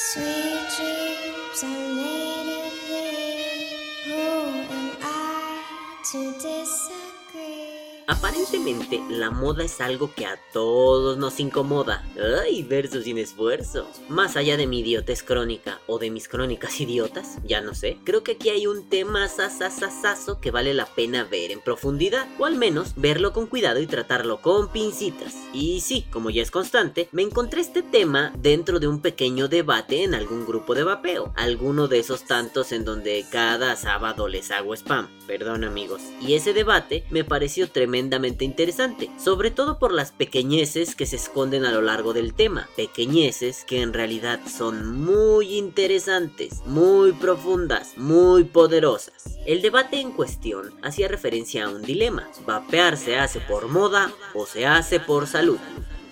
Sweet dreams are made of thee. Who am I to disagree? Aparentemente, la moda es algo que a todos nos incomoda. ¡Ay, verso sin esfuerzo! Más allá de mi idiotez crónica o de mis crónicas idiotas, ya no sé, creo que aquí hay un tema sasasasazo que vale la pena ver en profundidad, o al menos verlo con cuidado y tratarlo con pincitas. Y sí, como ya es constante, me encontré este tema dentro de un pequeño debate en algún grupo de vapeo, alguno de esos tantos en donde cada sábado les hago spam, perdón amigos. Y ese debate me pareció tremendamente interesante, sobre todo por las pequeñeces que se esconden a lo largo del tema, pequeñeces que en realidad son muy interesantes, muy profundas, muy poderosas. El debate en cuestión hacía referencia a un dilema, vapear se hace por moda o se hace por salud.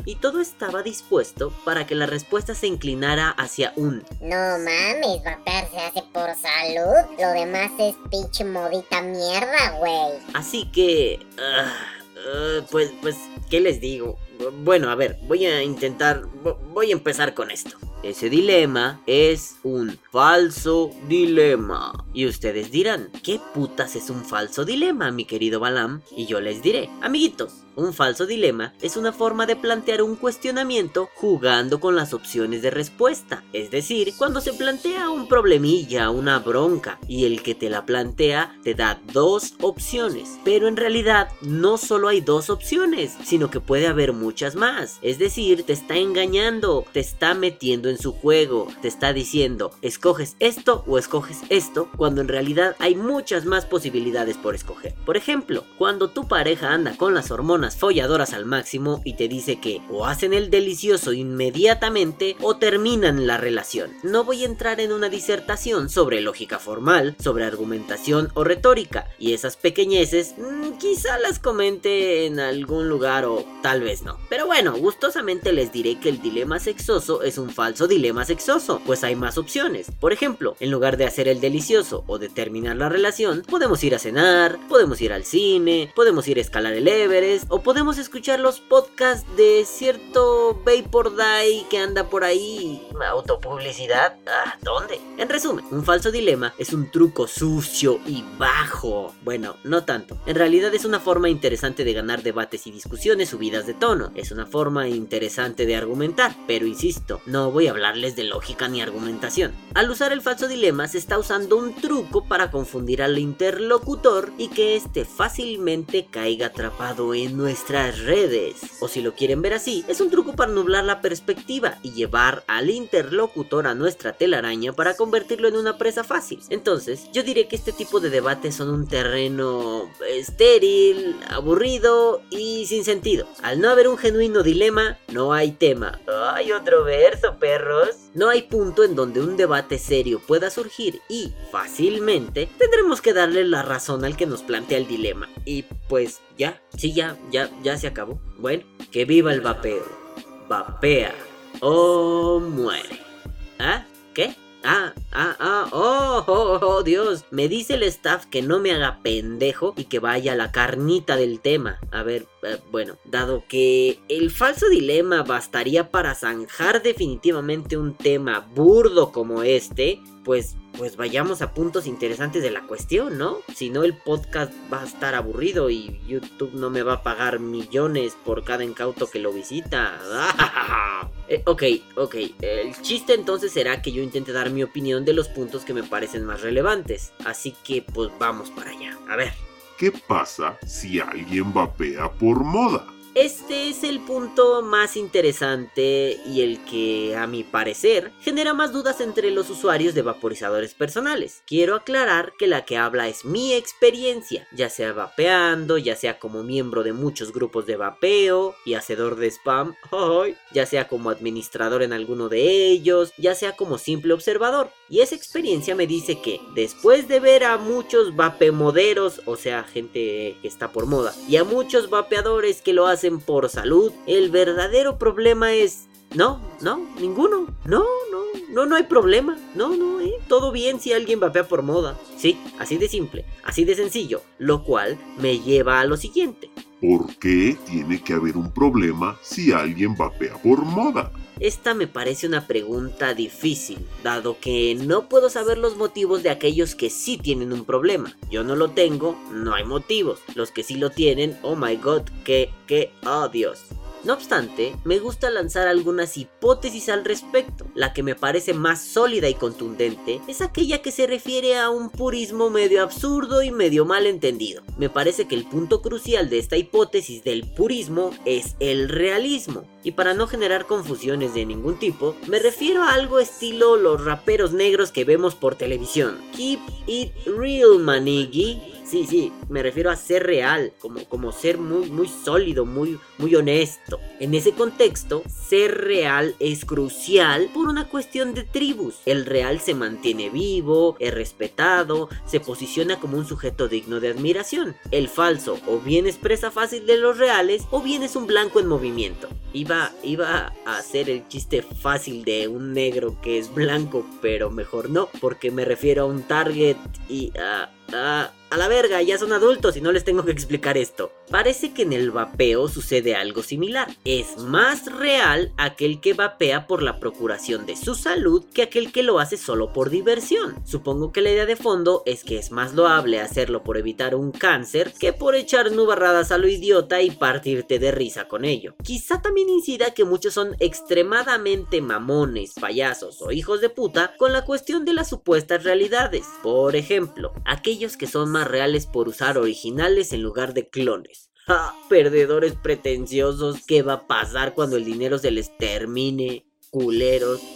Y todo estaba dispuesto para que la respuesta se inclinara hacia un No mames, vapear se hace por salud. Lo demás es pinche modita mierda, güey. Así que... ah, ah, pues, pues, ¿qué les digo? Bueno, a ver, voy a intentar... vo- Voy a empezar con esto. Ese dilema es un falso dilema. Y ustedes dirán, ¿qué putas es un falso dilema, mi querido Balam? Y yo les diré, amiguitos, un falso dilema es una forma de plantear un cuestionamiento jugando con las opciones de respuesta. Es decir, cuando se plantea un problemilla, una bronca, y el que te la plantea te da dos opciones. Pero en realidad no solo hay dos opciones, sino que puede haber muchas más. Es decir, te está engañando, te está metiendo en su juego, te está diciendo, escoges esto o escoges esto, cuando en realidad hay muchas más posibilidades por escoger. Por ejemplo, cuando tu pareja anda con las hormonas folladoras al máximo y te dice que o hacen el delicioso inmediatamente o terminan la relación. No voy a entrar en una disertación sobre lógica formal, sobre argumentación o retórica, y esas pequeñeces mm, quizá las comente en algún lugar o tal vez no. Pero bueno, gustosamente les diré que el dilema sexoso es un falso dilema sexoso, pues hay más opciones. Por ejemplo, en lugar de hacer el delicioso o de terminar la relación, podemos ir a cenar, podemos ir al cine, podemos ir a escalar el Everest o podemos escuchar los podcasts de cierto Vapor Day que anda por ahí. ¿Autopublicidad? Ah, ¿Dónde? En resumen, un falso dilema es un truco sucio y bajo. Bueno, no tanto. En realidad es una forma interesante de ganar debates y discusiones subidas de tono. Es una forma interesante de argumentar, pero insisto, no voy hablarles de lógica ni argumentación. Al usar el falso dilema se está usando un truco para confundir al interlocutor y que éste fácilmente caiga atrapado en nuestras redes. O si lo quieren ver así, es un truco para nublar la perspectiva y llevar al interlocutor a nuestra telaraña para convertirlo en una presa fácil. Entonces, yo diré que este tipo de debates son un terreno estéril, aburrido y sin sentido. Al no haber un genuino dilema, no hay tema. ¡Ay, otro verso, No hay punto en donde un debate serio pueda surgir y, fácilmente, tendremos que darle la razón al que nos plantea el dilema. Y pues ya, sí, ya, ya, ya se acabó. Bueno, que viva el vapeo. Vapea o muere. ¿Ah? ¿Qué? Ah, ah, ah, oh, oh, oh, Dios. Me dice el staff que no me haga pendejo y que vaya a la carnita del tema. A ver, eh, bueno, dado que el falso dilema bastaría para zanjar definitivamente un tema burdo como este, pues, pues vayamos a puntos interesantes de la cuestión, ¿no? Si no, el podcast va a estar aburrido y YouTube no me va a pagar millones por cada incauto que lo visita. Eh, ok, ok. El chiste entonces será que yo intente dar mi opinión de los puntos que me parecen más relevantes. Así que pues vamos para allá. A ver. ¿Qué pasa si alguien vapea por moda? Este es el punto más interesante y el que, a mi parecer, genera más dudas entre los usuarios de vaporizadores personales. Quiero aclarar que la que habla es mi experiencia, ya sea vapeando, ya sea como miembro de muchos grupos de vapeo y hacedor de spam, ya sea como administrador en alguno de ellos, ya sea como simple observador. Y esa experiencia me dice que, después de ver a muchos vapemoderos, o sea, gente que está por moda, y a muchos vapeadores que lo hacen por salud, el verdadero problema es... No, no, ninguno. No, no, no, no hay problema. No, no, eh. Todo bien si alguien vapea por moda. Sí, así de simple, así de sencillo. Lo cual me lleva a lo siguiente. ¿Por qué tiene que haber un problema si alguien vapea por moda? Esta me parece una pregunta difícil, dado que no puedo saber los motivos de aquellos que sí tienen un problema. Yo no lo tengo, no hay motivos. Los que sí lo tienen, oh my god, que, que, oh. No obstante, me gusta lanzar algunas hipótesis al respecto. La que me parece más sólida y contundente es aquella que se refiere a un purismo medio absurdo y medio mal entendido. Me parece que el punto crucial de esta hipótesis del purismo es el realismo. Y para no generar confusiones de ningún tipo, me refiero a algo estilo los raperos negros que vemos por televisión. Keep it real, manigi. Sí, sí, me refiero a ser real, como, como ser muy, muy sólido, muy, muy honesto. En ese contexto, ser real es crucial por una cuestión de tribus. El real se mantiene vivo, es respetado, se posiciona como un sujeto digno de admiración. El falso o bien es presa fácil de los reales o bien es un blanco en movimiento. Iba, a hacer el chiste fácil de un negro que es blanco, pero mejor no, porque me refiero a un target y a... a a la verga, ya son adultos y no les tengo que explicar esto. Parece que en el vapeo sucede algo similar. Es más real aquel que vapea por la procuración de su salud que aquel que lo hace solo por diversión. Supongo que la idea de fondo es que es más loable hacerlo por evitar un cáncer que por echar nubarradas a lo idiota y partirte de risa con ello. Quizá también incida que muchos son extremadamente mamones, payasos o hijos de puta con la cuestión de las supuestas realidades. Por ejemplo, aquellos que son más reales por usar originales en lugar de clones. ¡Ja! Perdedores pretenciosos, ¿qué va a pasar cuando el dinero se les termine?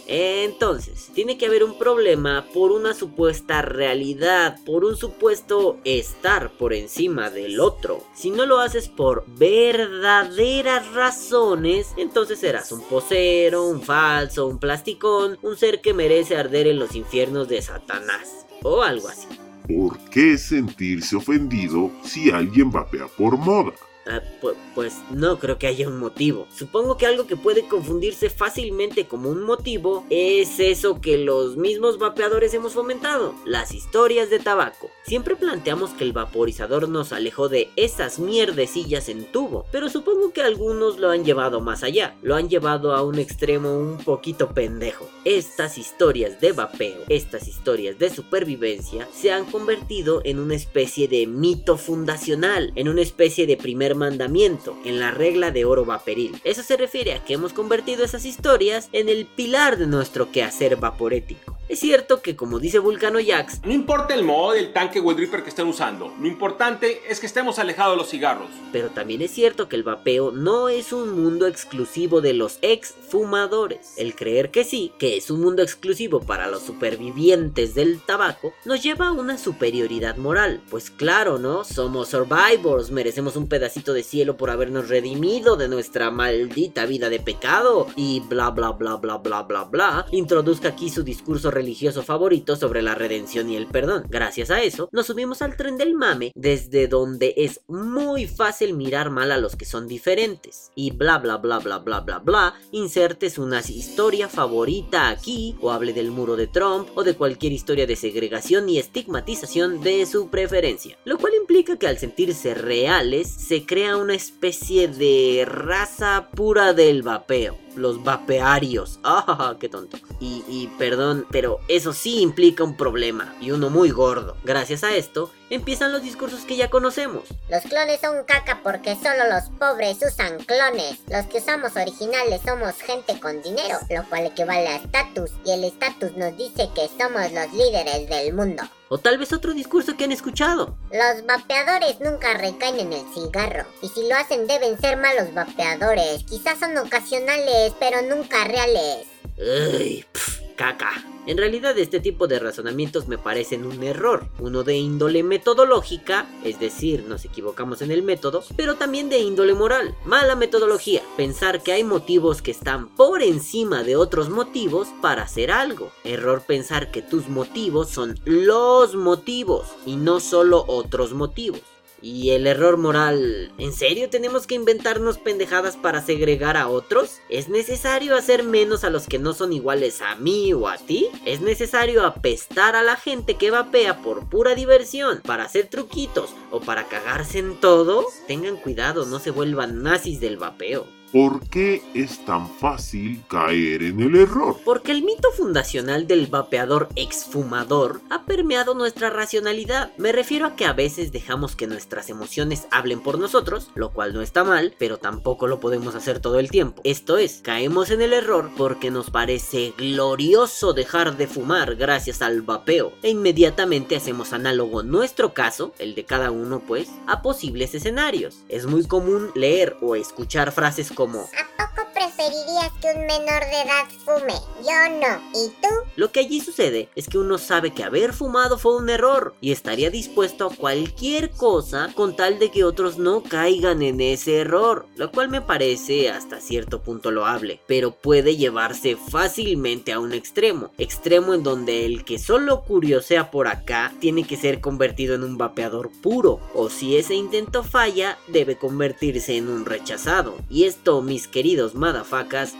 Entonces, tiene que haber un problema por una supuesta realidad, por un supuesto estar por encima del otro. Si no lo haces por verdaderas razones, entonces serás un posero, un falso, un plasticón, un ser que merece arder en los infiernos de Satanás. O algo así. ¿Por qué sentirse ofendido si alguien vapea por moda? Ah, pu- pues no creo que haya un motivo. Supongo que algo que puede confundirse fácilmente como un motivo es eso que los mismos vapeadores hemos fomentado, las historias de tabaco. Siempre planteamos que el vaporizador nos alejó de esas mierdecillas en tubo, pero supongo que algunos lo han llevado más allá, lo han llevado a un extremo un poquito pendejo. Estas historias de vapeo, estas historias de supervivencia, se han convertido en una especie de mito fundacional, en una especie de mandamiento, en la regla de oro vaporil. Eso se refiere a que hemos convertido esas historias en el pilar de nuestro quehacer vaporético. Es cierto que como dice Vulcano Jax, No importa el mod, el tanque o el dripper que estén usando, lo importante es que estemos alejados de los cigarros. pero también es cierto que el vapeo no es un mundo exclusivo de los ex fumadores. El creer que sí, que es un mundo exclusivo para los supervivientes del tabaco, nos lleva a una superioridad moral. Pues claro, ¿no? Somos survivors, merecemos un pedacito de cielo por habernos redimido de nuestra maldita vida de pecado y bla bla bla bla bla bla bla. Introduzca aquí su discurso religioso favorito sobre la redención y el perdón. Gracias a eso, nos subimos al tren del mame desde donde es muy fácil mirar mal a los que son diferentes. Y bla bla bla bla bla bla bla, insertes una historia favorita aquí o hable del muro de Trump o de cualquier historia de segregación y estigmatización de su preferencia. Lo cual implica que al sentirse reales se crea una especie de raza pura del vapeo. Los vapearios. ¡Ah, qué tonto! Y, y perdón, pero eso sí implica un problema, y uno muy gordo. Gracias a esto, empiezan los discursos que ya conocemos. Los clones son caca porque solo los pobres usan clones. Los que usamos originales somos gente con dinero, lo cual equivale a estatus. Y el estatus nos dice que somos los líderes del mundo. O tal vez otro discurso que han escuchado. Los vapeadores nunca recaen en el cigarro. Y si lo hacen deben ser malos vapeadores. Quizás son ocasionales, pero nunca reales. Ay, pf, caca. En realidad este tipo de razonamientos me parecen un error, uno de índole metodológica, es decir, nos equivocamos en el método, pero también de índole moral, mala metodología, pensar que hay motivos que están por encima de otros motivos para hacer algo, error pensar que tus motivos son los motivos y no solo otros motivos. ¿Y el error moral? ¿En serio tenemos que inventarnos pendejadas para segregar a otros? ¿Es necesario hacer menos a los que no son iguales a mí o a ti? ¿Es necesario apestar a la gente que vapea por pura diversión, para hacer truquitos o para cagarse en todo? Tengan cuidado, no se vuelvan nazis del vapeo. ¿Por qué es tan fácil caer en el error? Porque el mito fundacional del vapeador exfumador ha permeado nuestra racionalidad. Me refiero a que a veces dejamos que nuestras emociones hablen por nosotros, lo cual no está mal, pero tampoco lo podemos hacer todo el tiempo. Esto es, caemos en el error porque nos parece glorioso dejar de fumar gracias al vapeo e inmediatamente hacemos análogo nuestro caso, el de cada uno pues, a posibles escenarios. Es muy común leer o escuchar frases como como ¿A poco preferirías que un menor de edad fume? Yo no. ¿Y tú? Lo que allí sucede es que uno sabe que haber fumado fue un error y estaría dispuesto a cualquier cosa con tal de que otros no caigan en ese error, lo cual me parece hasta cierto punto loable, pero puede llevarse fácilmente a un extremo, extremo en donde el que solo curiosea por acá tiene que ser convertido en un vapeador puro, o si ese intento falla, debe convertirse en un rechazado. Y esto mis queridos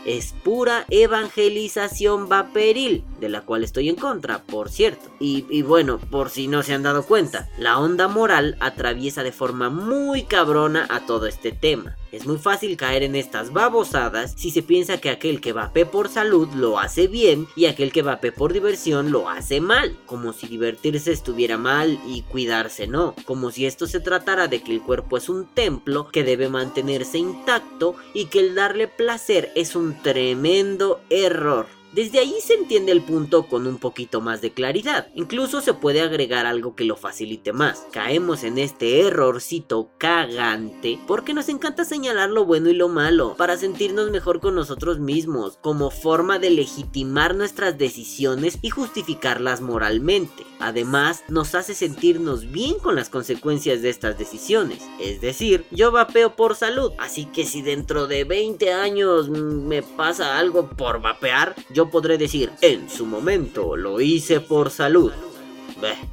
es pura evangelización vaporil, de la cual estoy en contra, por cierto. Y bueno, por si no se han dado cuenta, la onda moral atraviesa de forma muy cabrona a todo este tema. Es muy fácil caer en estas babosadas si se piensa que aquel que vape por salud lo hace bien y aquel que vape por diversión lo hace mal, como si divertirse estuviera mal y cuidarse no, como si esto se tratara de que el cuerpo es un templo que debe mantenerse intacto y que el darle placer es un tremendo error. Desde ahí se entiende el punto con un poquito más de claridad. Incluso se puede agregar algo que lo facilite más. Caemos en este errorcito cagante porque nos encanta señalar lo bueno y lo malo para sentirnos mejor con nosotros mismos, como forma de legitimar nuestras decisiones y justificarlas moralmente. Además, nos hace sentirnos bien con las consecuencias de estas decisiones. Es decir, yo vapeo por salud, así que si dentro de 20 años me pasa algo por vapear, yo podré decir, en su momento lo hice por salud.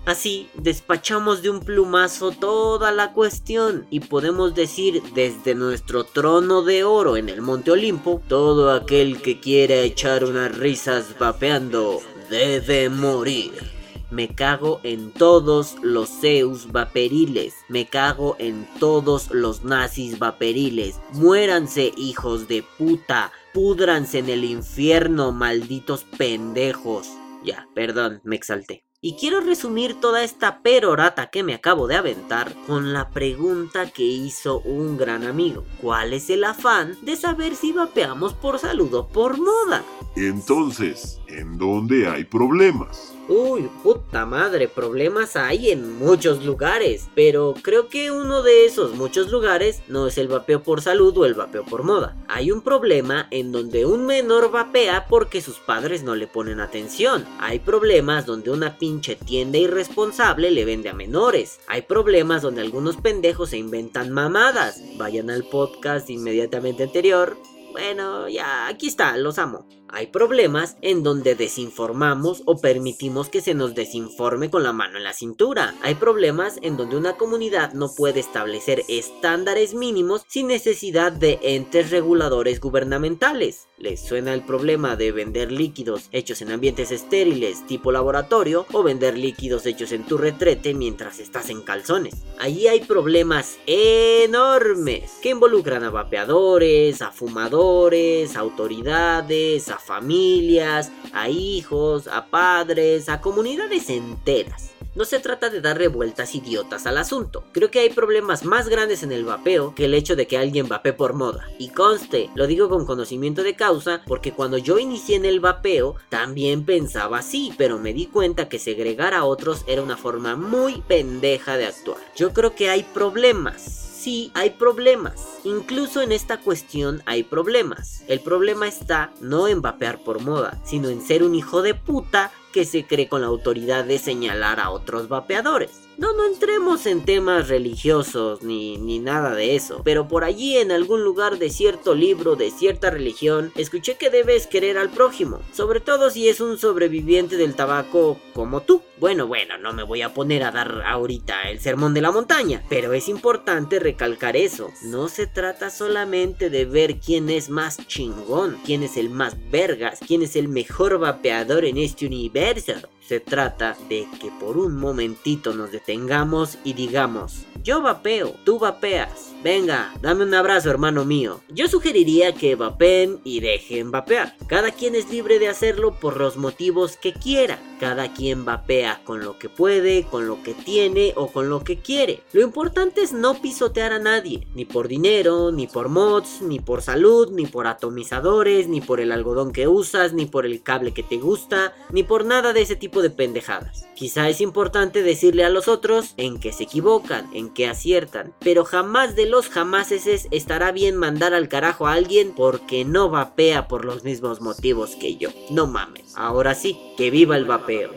Así despachamos de un plumazo toda la cuestión y podemos decir desde nuestro trono de oro en el Monte Olimpo, todo aquel que quiera echar unas risas vapeando debe morir. Me cago en todos los Zeus vaperiles. Me cago en todos los nazis vaperiles. Muéranse, hijos de puta. Púdranse en el infierno, malditos pendejos. Ya, perdón, me exalté. Y quiero resumir toda esta perorata que me acabo de aventar con la pregunta que hizo un gran amigo. ¿Cuál es el afán de saber si vapeamos por salud o por moda? Entonces, ¿en dónde hay problemas? Uy, puta madre, problemas hay en muchos lugares, pero creo que uno de esos muchos lugares no es el vapeo por salud o el vapeo por moda. Hay un problema en donde un menor vapea porque sus padres no le ponen atención. Hay problemas donde una pinche tienda irresponsable le vende a menores. Hay problemas donde algunos pendejos se inventan mamadas. Vayan al podcast inmediatamente anterior. Bueno, ya, aquí está, los amo. Hay problemas en donde desinformamos o permitimos que se nos desinforme con la mano en la cintura. Hay problemas en donde una comunidad no puede establecer estándares mínimos sin necesidad de entes reguladores gubernamentales. ¿Les suena el problema de vender líquidos hechos en ambientes estériles tipo laboratorio o vender líquidos hechos en tu retrete mientras estás en calzones? Allí hay problemas enormes que involucran a vapeadores, a fumadores, a autoridades, a familias, a hijos, a padres, a comunidades enteras. No se trata de dar revueltas idiotas al asunto. Creo que hay problemas más grandes en el vapeo que el hecho de que alguien vapee por moda. Y conste, lo digo con conocimiento de causa porque cuando yo inicié en el vapeo también pensaba así, pero me di cuenta que segregar a otros era una forma muy pendeja de actuar. Yo creo que hay problemas sí hay problemas. Incluso en esta cuestión hay problemas. El problema está no en vapear por moda, sino en ser un hijo de puta que se cree con la autoridad de señalar a otros vapeadores. No, no entremos en temas religiosos ni, ni nada de eso, pero por allí en algún lugar de cierto libro de cierta religión, escuché que debes querer al prójimo, sobre todo si es un sobreviviente del tabaco como tú. Bueno, bueno, no me voy a poner a dar ahorita el sermón de la montaña, pero es importante recalcar eso. No se trata solamente de ver quién es más chingón, quién es el más vergas, quién es el mejor vapeador en este universo. Se trata de que por un momentito nos detengamos y digamos, yo vapeo, tú vapeas. Venga, dame un abrazo, hermano mío. Yo sugeriría que vapeen y dejen vapear. Cada quien es libre de hacerlo por los motivos que quiera. Cada quien vapea con lo que puede, con lo que tiene o con lo que quiere. Lo importante es no pisotear a nadie, ni por dinero, ni por mods, ni por salud, ni por atomizadores, ni por el algodón que usas, ni por el cable que te gusta, ni por nada de ese tipo de pendejadas. Quizá es importante decirle a los otros en que se equivocan, en que aciertan, pero jamás de los jamases estará bien mandar al carajo a alguien porque no vapea por los mismos motivos que yo. No mames. Ahora sí, que viva el vapeo.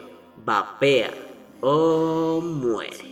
Vapea o muere.